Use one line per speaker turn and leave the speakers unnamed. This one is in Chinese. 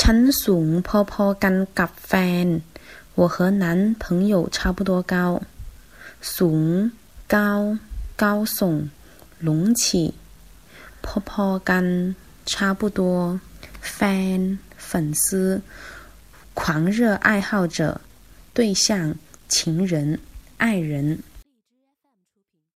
ฉันสูงพอๆกันกับแฟน我和男朋友差不多高。สูง高高耸隆起。พอๆกัน差不多 fan 粉丝。狂热爱好者对象情人爱人。